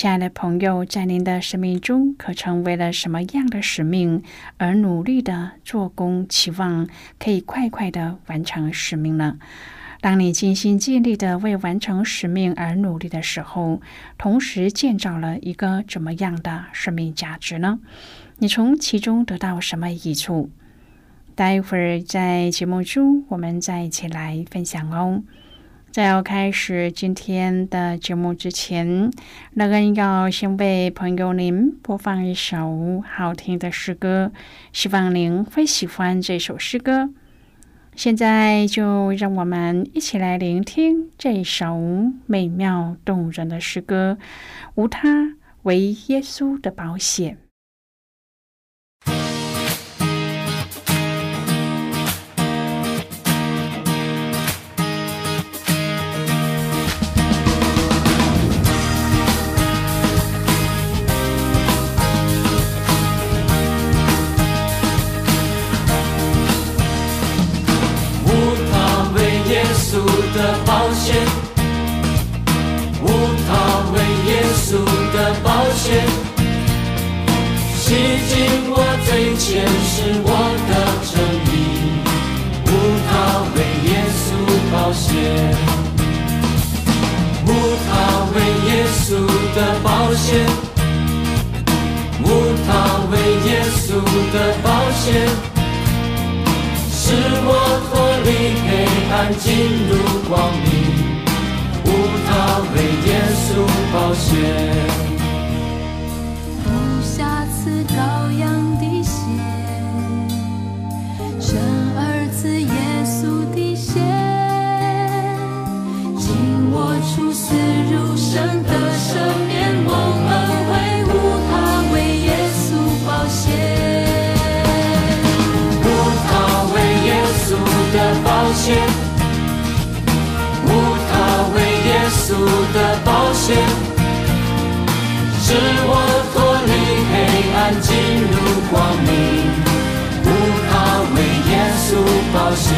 亲爱的朋友，在您的生命中，可成为了什么样的使命而努力的做工，期望可以快快的完成使命呢？当你尽心尽力的为完成使命而努力的时候，同时建造了一个怎么样的生命价值呢？你从其中得到什么益处？待会儿在节目中，我们再一起来分享哦。在要开始今天的节目之前，乐恩要先为朋友您播放一首好听的诗歌，希望您会喜欢这首诗歌。现在就让我们一起来聆听这首美妙动人的诗歌，无他，唯耶稣的保险。是我的正义，无他为耶稣保险，无他为耶稣的保险，无他为耶稣的保险。使我脱离黑暗，进入光明，无他为耶稣保险。险，无他为耶稣的保险，使我脱离黑暗进入光明，无他为耶稣保险，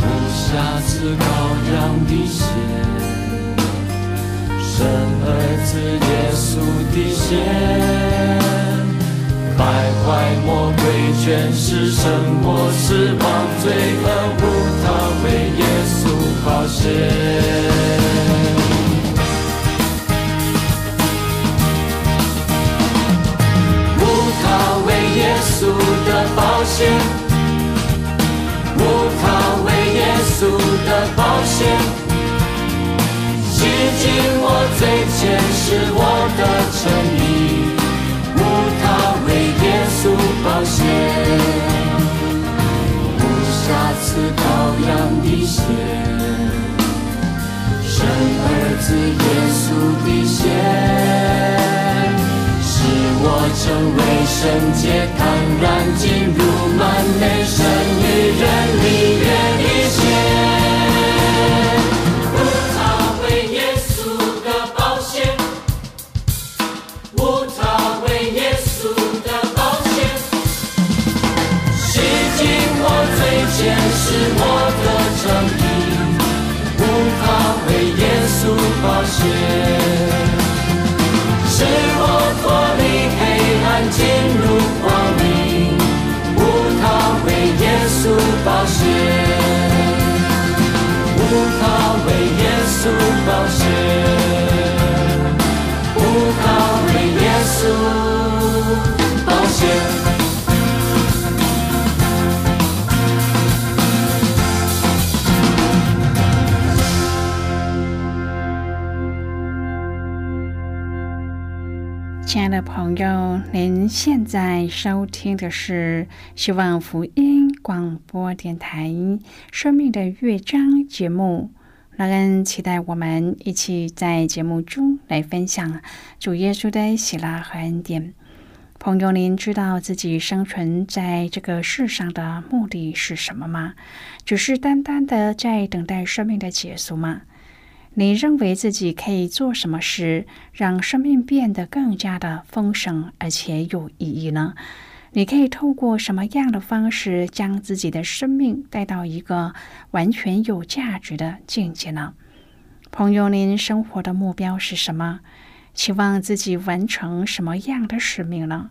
无瑕疵羔羊的血，生儿子耶稣的血。败坏魔鬼，全是神魔，是亡罪恶，无他为耶稣保险。无他为耶稣的保险，无他为耶稣的保险，洗净我最前世我的诚意。主保险，无瑕疵羔羊的血，生儿子耶稣的血，使我成为圣洁，坦然进入满内神与人里。宝血。使我脱离黑暗，进入光明，无他为耶稣宝血，的朋友，您现在收听的是希望福音广播电台《生命的乐章》节目。让人期待我们一起在节目中来分享主耶稣的喜乐和恩典。朋友，您知道自己生存在这个世上的目的是什么吗？只是单单的在等待生命的结束吗？你认为自己可以做什么事，让生命变得更加的丰盛而且有意义呢？你可以透过什么样的方式，将自己的生命带到一个完全有价值的境界呢？朋友，您生活的目标是什么？期望自己完成什么样的使命呢？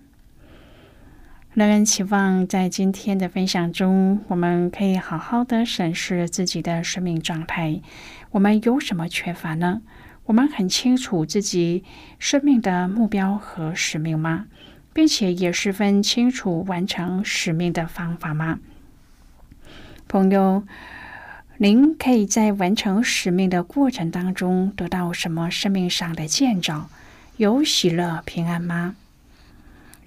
乐恩期望在今天的分享中，我们可以好好的审视自己的生命状态。我们有什么缺乏呢？我们很清楚自己生命的目标和使命吗？并且也十分清楚完成使命的方法吗？朋友，您可以在完成使命的过程当中得到什么生命上的见证？有喜乐、平安吗？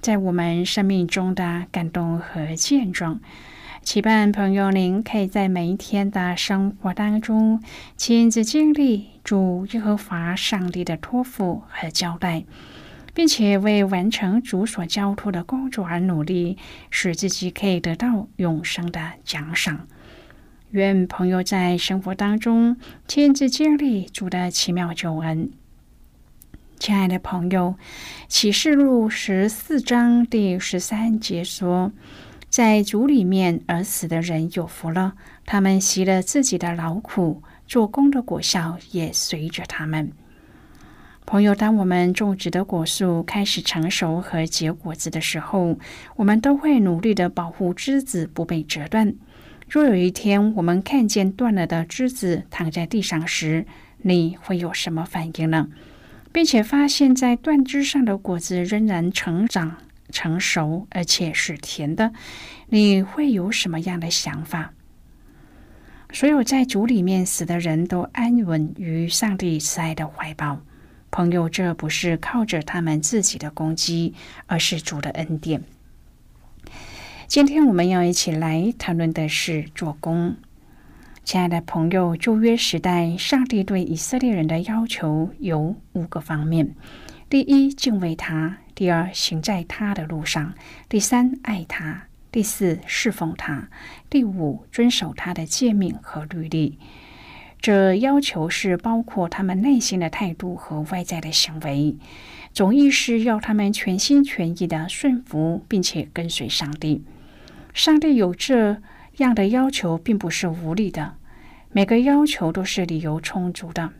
在我们生命中的感动和见证，期盼朋友您可以在每一天的生活当中亲自经历主耶和华上帝的托付和交代，并且为完成主所交托的工作而努力，使自己可以得到永生的奖赏。愿朋友在生活当中亲自经历主的奇妙救恩。亲爱的朋友，《启示录》十四章第十三节说：“在主里面而死的人有福了，他们习了自己的劳苦，做工的果效也随着他们。”朋友，当我们种植的果树开始成熟和结果子的时候，我们都会努力的保护枝子不被折断。若有一天我们看见断了的枝子躺在地上时，你会有什么反应呢？并且发现，在断枝上的果子仍然成长、成熟，而且是甜的，你会有什么样的想法？所有在主里面死的人都安稳于上帝慈爱的怀抱。朋友，这不是靠着他们自己的攻击，而是主的恩典。今天我们要一起来谈论的是做工。亲爱的朋友，旧约时代，上帝对以色列人的要求有五个方面：第一，敬畏他；第二，行在他的路上；第三，爱他；第四，侍奉他；第五，遵守他的诫命和律例。这要求是包括他们内心的态度和外在的行为，总意是要他们全心全意的顺服，并且跟随上帝。上帝有这样的要求，并不是无理的。每个要求都是理由充足的。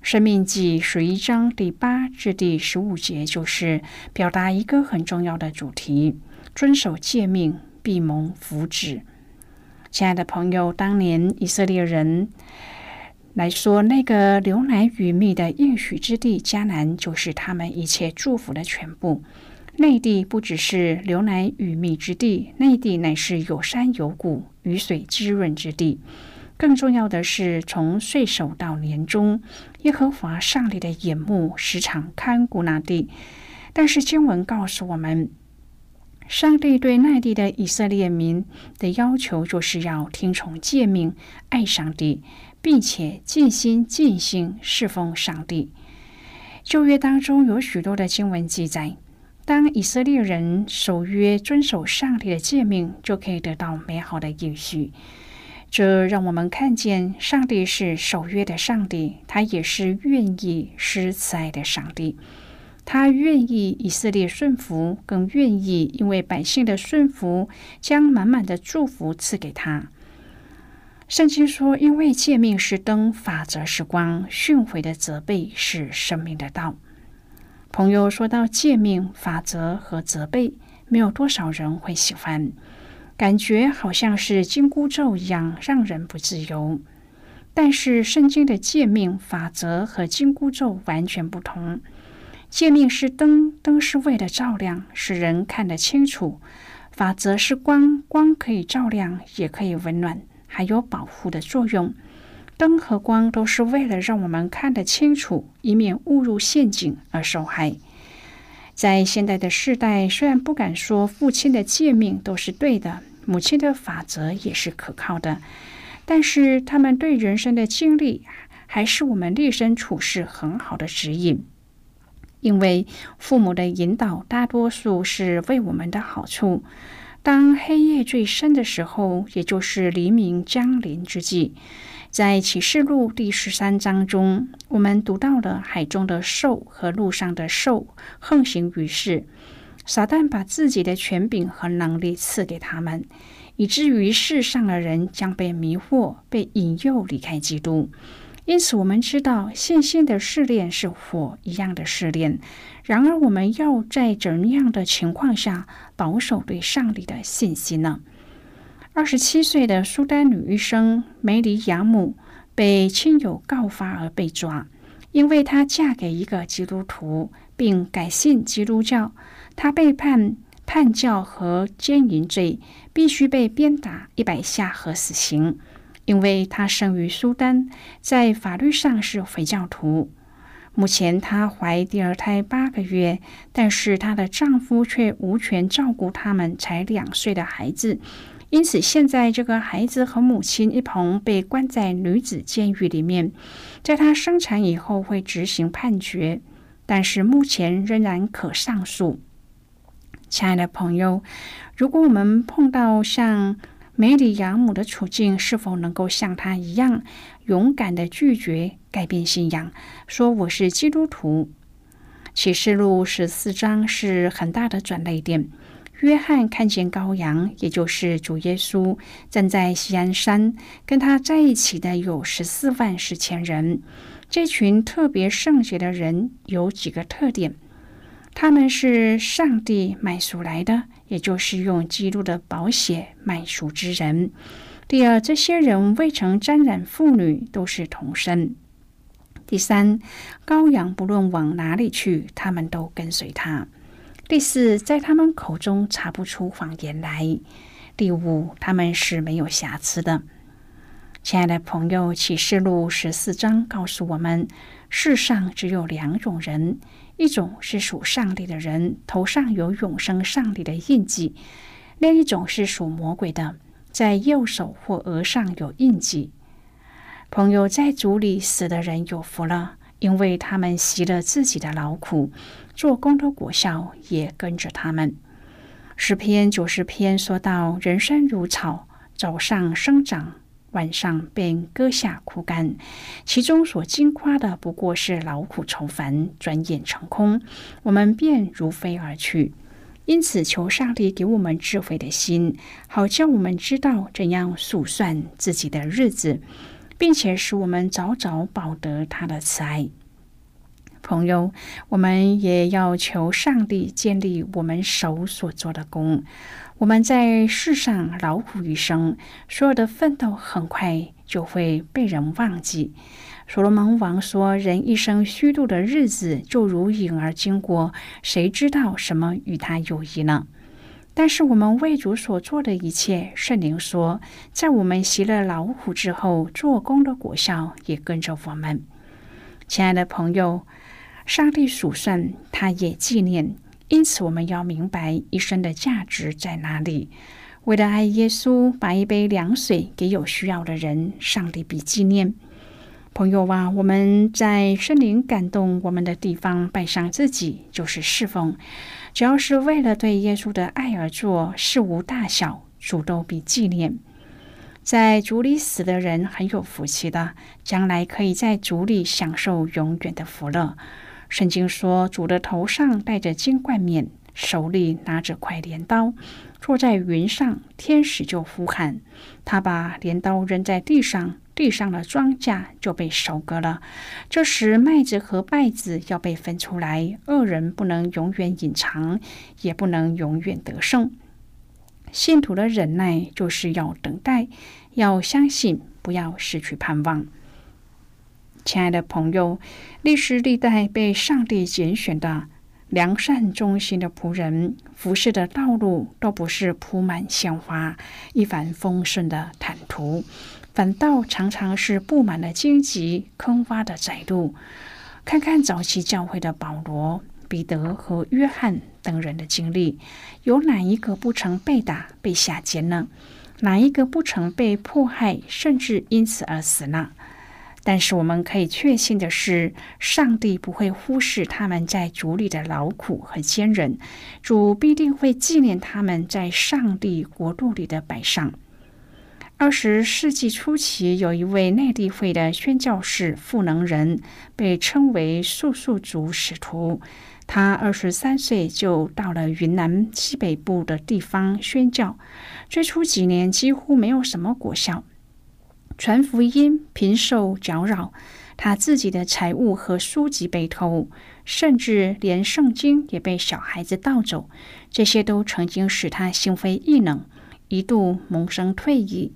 生命记十一章第八至第十五节，就是表达一个很重要的主题：遵守诫命，必蒙福祉。亲爱的朋友，当年以色列人来说，那个牛奶与蜜的应许之地迦南，就是他们一切祝福的全部。内地不只是流奶与蜜之地，内地乃是有山有谷、雨水滋润之地。更重要的是，从岁首到年终，耶和华上帝的眼目时常看顾那地。但是经文告诉我们，上帝对内地的以色列民的要求，就是要听从诫命，爱上帝，并且尽心尽心侍奉上帝。旧约当中有许多的经文记载。当以色列人守约、遵守上帝的诫命，就可以得到美好的应许。这让我们看见，上帝是守约的上帝，他也是愿意施慈爱的上帝。他愿意以色列顺服，更愿意因为百姓的顺服，将满满的祝福赐给他。圣经说：“因为诫命是灯，法则是光，训诲的责备是生命的道。”朋友说到诫命、法则和责备，没有多少人会喜欢，感觉好像是紧箍咒一样，让人不自由。但是圣经的诫命、法则和紧箍咒完全不同。诫命是灯，灯是为了照亮，使人看得清楚；法则是光，光可以照亮，也可以温暖，还有保护的作用。灯和光都是为了让我们看得清楚，以免误入陷阱而受害。在现代的世代，虽然不敢说父亲的诫命都是对的，母亲的法则也是可靠的，但是他们对人生的经历还是我们立身处世很好的指引。因为父母的引导大多数是为我们的好处。当黑夜最深的时候，也就是黎明将临之际。在启示录第十三章中，我们读到了海中的兽和路上的兽横行于世。撒旦把自己的权柄和能力赐给他们，以至于世上的人将被迷惑、被引诱离开基督。因此，我们知道信心的试炼是火一样的试炼。然而，我们要在怎样的情况下保守对上帝的信心呢？二十七岁的苏丹女医生梅里亚姆被亲友告发而被抓，因为她嫁给一个基督徒，并改信基督教。她被判叛教和奸淫罪，必须被鞭打一百下和死刑。因为她生于苏丹，在法律上是回教徒。目前她怀第二胎八个月，但是她的丈夫却无权照顾他们才两岁的孩子。因此，现在这个孩子和母亲一同被关在女子监狱里面，在她生产以后会执行判决，但是目前仍然可上诉。亲爱的朋友，如果我们碰到像梅里养母的处境，是否能够像她一样勇敢的拒绝改变信仰，说我是基督徒？启示录十四章是很大的转捩点。约翰看见羔羊，也就是主耶稣，站在西安山，跟他在一起的有十四万四千人。这群特别圣洁的人有几个特点：他们是上帝买赎来的，也就是用基督的宝血买赎之人。第二，这些人未曾沾染妇女，都是童身。第三，羔羊不论往哪里去，他们都跟随他。第四，在他们口中查不出谎言来。第五，他们是没有瑕疵的。亲爱的朋友，启示录十四章告诉我们，世上只有两种人：一种是属上帝的人，头上有永生上帝的印记；另一种是属魔鬼的，在右手或额上有印记。朋友，在主里死的人有福了，因为他们习了自己的劳苦。做工的果效也跟着他们。诗篇九十篇说到：“人生如草，早上生长，晚上便割下枯干。其中所经夸的不过是劳苦愁烦，转眼成空，我们便如飞而去。”因此，求上帝给我们智慧的心，好叫我们知道怎样数算自己的日子，并且使我们早早保得他的慈爱。朋友，我们也要求上帝建立我们手所做的工。我们在世上劳苦一生，所有的奋斗很快就会被人忘记。所罗门王说：“人一生虚度的日子，就如影儿经过，谁知道什么与他有益呢？”但是我们为主所做的一切，圣灵说，在我们习了劳苦之后，做工的果效也跟着我们。亲爱的朋友，上帝数算，他也纪念，因此我们要明白一生的价值在哪里。为了爱耶稣，把一杯凉水给有需要的人，上帝比纪念。朋友啊，我们在圣灵感动我们的地方，拜上自己就是侍奉。只要是为了对耶稣的爱而做，事无大小，主都比纪念。在主里死的人很有福气的，将来可以在主里享受永远的福乐。圣经说，主的头上戴着金冠冕，手里拿着块镰刀，坐在云上，天使就呼喊，他把镰刀扔在地上。地上的庄稼就被收割了。这时，麦子和稗子要被分出来。恶人不能永远隐藏，也不能永远得胜。信徒的忍耐就是要等待，要相信，不要失去盼望。亲爱的朋友，历史历代被上帝拣选的良善忠心的仆人，服侍的道路都不是铺满鲜花、一帆风顺的坦途。反倒常常是布满了荆棘、坑洼的窄路。看看早期教会的保罗、彼得和约翰等人的经历，有哪一个不曾被打、被下监呢？哪一个不曾被迫害，甚至因此而死呢？但是我们可以确信的是，上帝不会忽视他们在主里的劳苦和坚韧，主必定会纪念他们在上帝国度里的摆上。二十世纪初期，有一位内地会的宣教士赋能人，被称为素素族使徒。他二十三岁就到了云南西北部的地方宣教，最初几年几乎没有什么果效，传福音频受搅扰，他自己的财物和书籍被偷，甚至连圣经也被小孩子盗走，这些都曾经使他心灰意冷。一度萌生退意，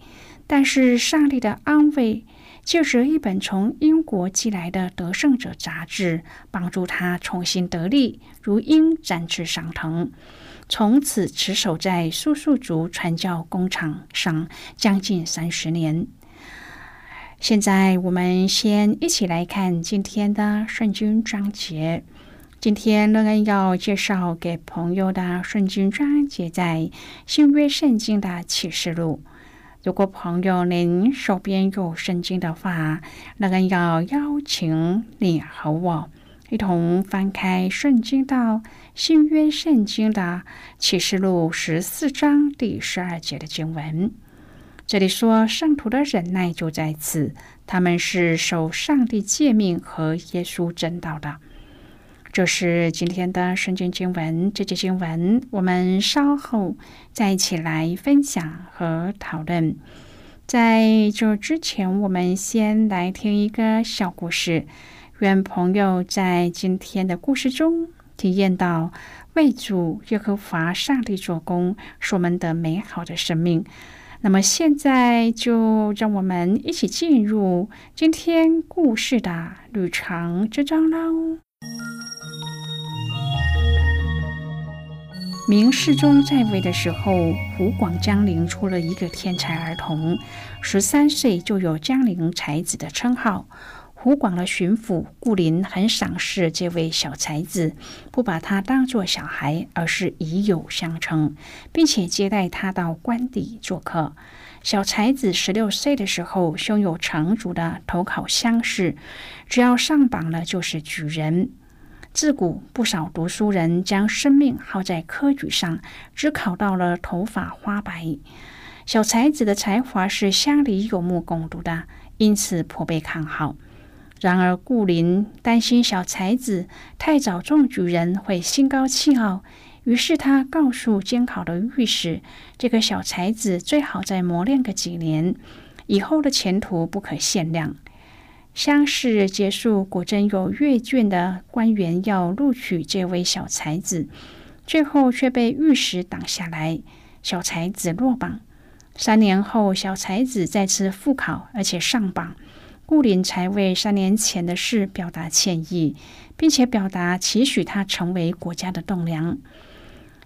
但是上帝的安慰，借着一本从英国寄来的《得胜者》杂志，帮助他重新得力，如鹰展翅上腾。从此持守在苏素族传教工厂上将近三十年。现在我们先一起来看今天的圣经章节。今天乐恩要介绍给朋友的圣经章节在新约圣经的启示录。如果朋友您手边有圣经的话，乐恩要邀请你和我一同翻开圣经到新约圣经的启示录十四章第十二节的经文。这里说，圣徒的忍耐就在此，他们是受上帝诫命和耶稣真道的。这是今天的圣经经文，这节经文我们稍后再一起来分享和讨论。在这之前，我们先来听一个小故事。愿朋友在今天的故事中体验到为主耶和华上帝做工，是我们的美好的生命。那么现在就让我们一起进入今天故事的旅程之中喽。明世宗在位的时候，湖广江陵出了一个天才儿童，十三岁就有江陵才子的称号。湖广的巡抚顾林很赏识这位小才子，不把他当作小孩，而是以友相称，并且接待他到官邸做客。小才子十六岁的时候，胸有成竹的投考乡试，只要上榜了就是举人。自古不少读书人将生命耗在科举上，只考到了头发花白。小才子的才华是乡里有目共睹的，因此颇被看好。然而顾林担心小才子太早中举人会心高气傲，于是他告诉监考的御史：“这个小才子最好再磨练个几年，以后的前途不可限量。”乡试结束，果真有阅卷的官员要录取这位小才子，最后却被御史挡下来，小才子落榜。三年后，小才子再次复考，而且上榜。顾林才为三年前的事表达歉意，并且表达期许他成为国家的栋梁。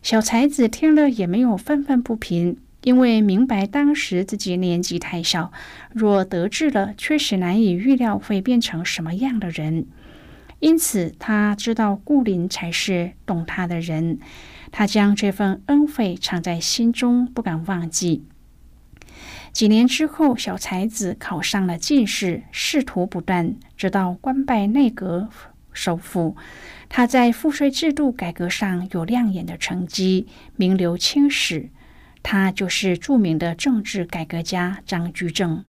小才子听了也没有愤愤不平。因为明白当时自己年纪太小，若得志了，确实难以预料会变成什么样的人。因此，他知道顾林才是懂他的人，他将这份恩惠藏在心中，不敢忘记。几年之后，小才子考上了进士，仕途不断，直到官拜内阁首辅。他在赋税制度改革上有亮眼的成绩，名留青史。他就是著名的政治改革家张居正。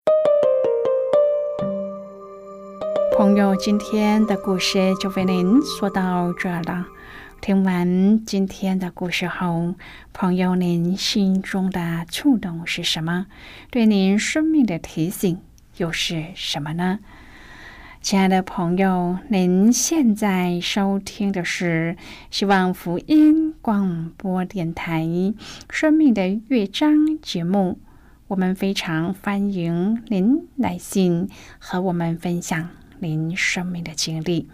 朋友，今天的故事就为您说到这儿了。听完今天的故事后，朋友，您心中的触动是什么？对您生命的提醒又是什么呢？亲爱的朋友，您现在收听的是希望福音广播电台《生命的乐章》节目。我们非常欢迎您来信和我们分享您生命的经历。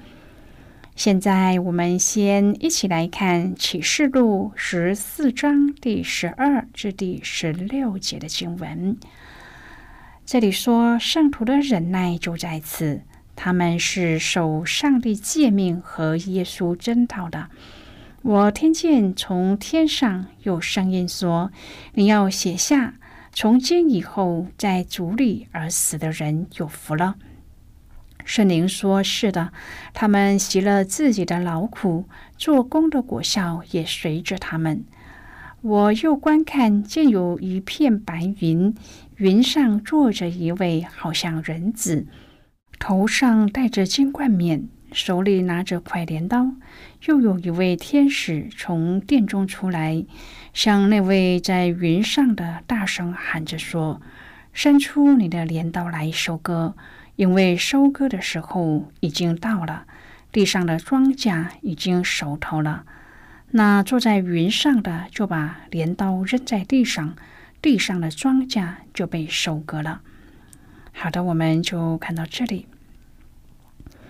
现在，我们先一起来看启示录十四章第十二至第十六节的经文。这里说，圣徒的忍耐就在此。他们是受上帝诫命和耶稣真道的。我听见从天上有声音说：“你要写下，从今以后在主里而死的人有福了。”圣灵说：“是的，他们习了自己的劳苦，做工的果效也随着他们。”我又观看，见有一片白云，云上坐着一位好像人子。头上戴着金冠冕，手里拿着快镰刀，又有一位天使从殿中出来，向那位在云上的大声喊着说：“伸出你的镰刀来收割，因为收割的时候已经到了，地上的庄稼已经熟透了。”那坐在云上的就把镰刀扔在地上，地上的庄稼就被收割了。好的，我们就看到这里。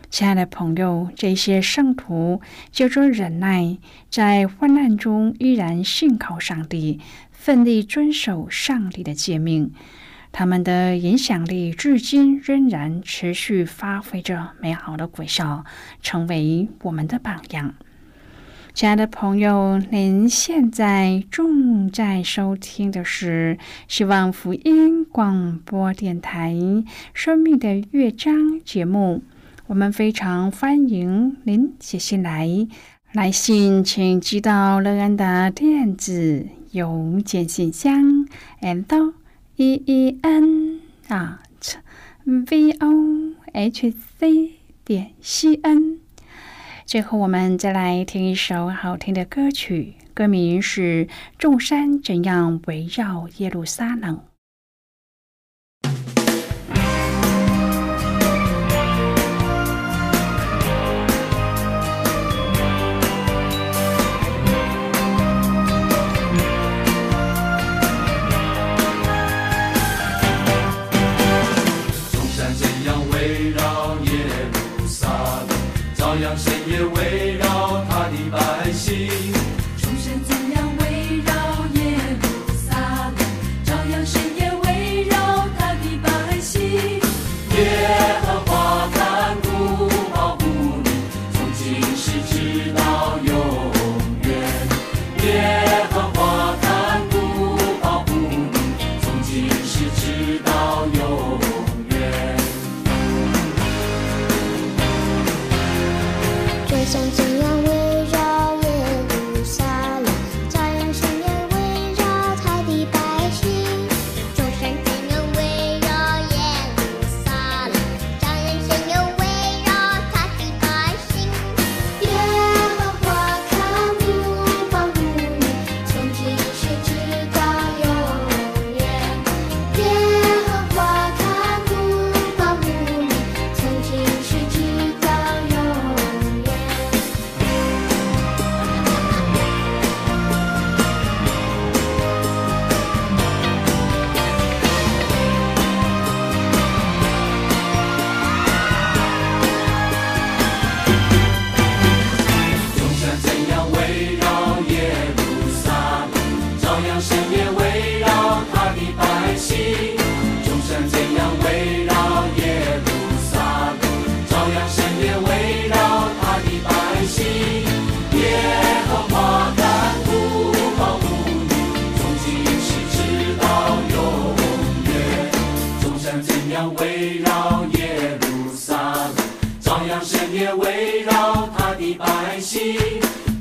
亲爱的朋友，这些圣徒就着忍耐，在患难中依然信靠上帝，奋力遵守上帝的诫命。他们的影响力至今仍然持续发挥着美好的果效，成为我们的榜样。亲爱的朋友，您现在正在收听的是希望福音广播电台《生命的乐章》节目。我们非常欢迎您写信来，来信请寄到乐安的电子邮件信箱，l e e n at v o h c 点 c n。最后，我们再来听一首好听的歌曲，歌名是《众山怎样围绕耶路撒冷》。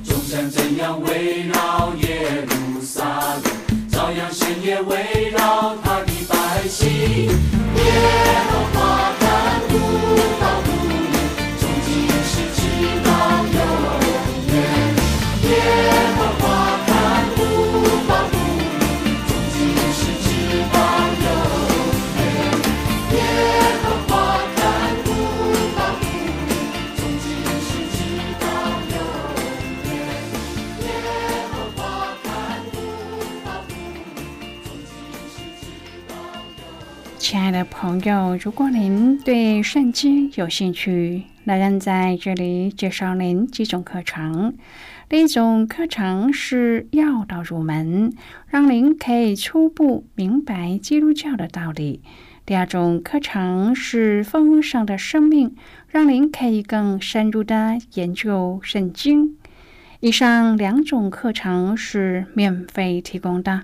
众山怎样围绕耶路撒冷，照样神也围绕他的百姓。耶亲爱的朋友，如果您对圣经有兴趣，那人在这里介绍您几种课程。第一种课程是要道入门，让您可以初步明白基督教的道理。第二种课程是丰盛的生命，让您可以更深入的研究圣经。以上两种课程是免费提供的。